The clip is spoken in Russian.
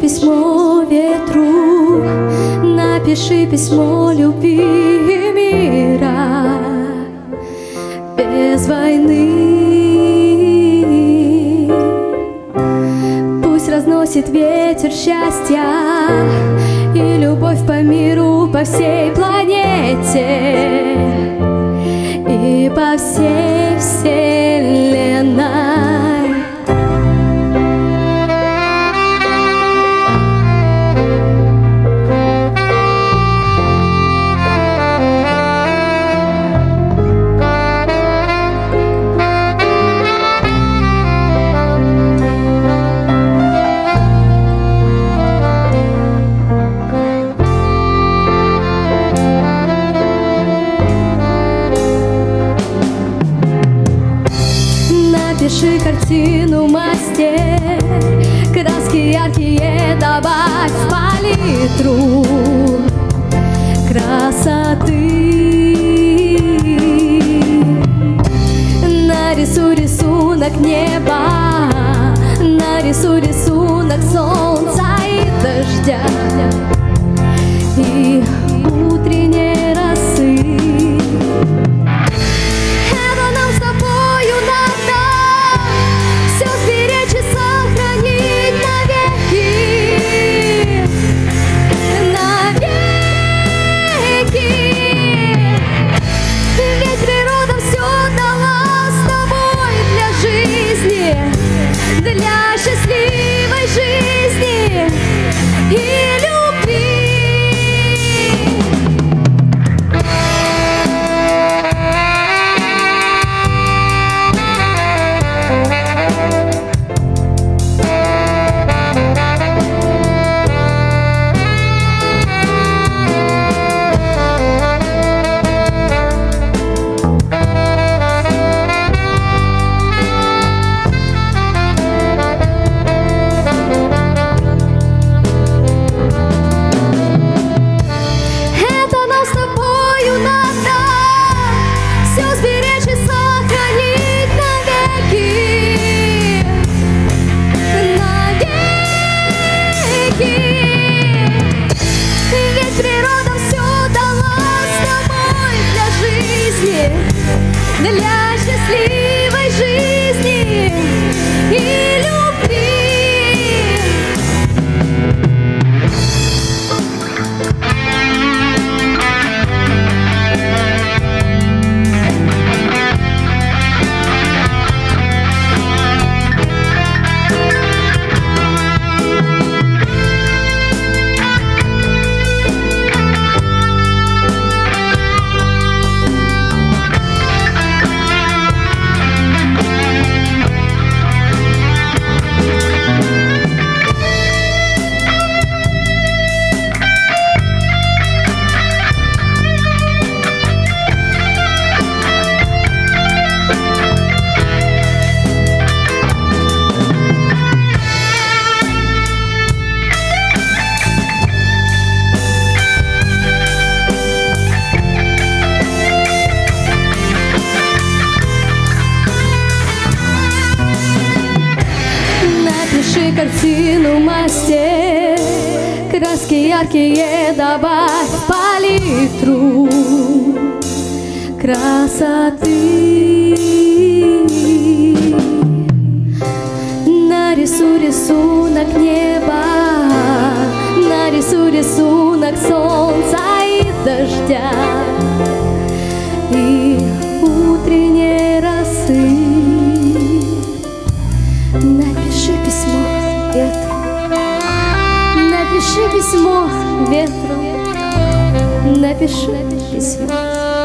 Письмо ветру, напиши письмо любви мира без войны. Пусть разносит ветер счастья и любовь по миру, по всей планете и по всей Напиши картину мастер Краски яркие добавь в палитру. Красоты. Нарисуй рисунок неба. Нарисуй рисунок солнца и дождя. И Напиши картину мастер Краски яркие добавь палитру Красоты. Нарисуй рисунок неба Нарисуй рисунок солнца и дождя Напиши письмо